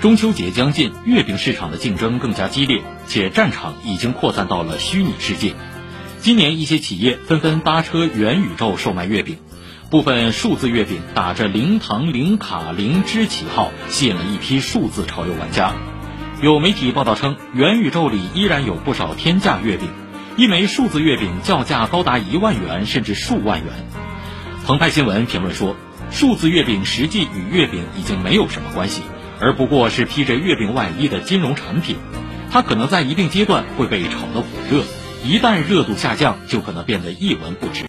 中秋节将近，月饼市场的竞争更加激烈，且战场已经扩散到了虚拟世界。今年，一些企业纷纷搭车元宇宙售卖月饼，部分数字月饼打着零糖、零卡、零脂旗号，吸引了一批数字潮流玩家。有媒体报道称，元宇宙里依然有不少天价月饼，一枚数字月饼叫价高达一万元甚至数万元。澎湃新闻评论说，数字月饼实际与月饼已经没有什么关系。而不过是披着月饼外衣的金融产品，它可能在一定阶段会被炒得火热，一旦热度下降，就可能变得一文不值。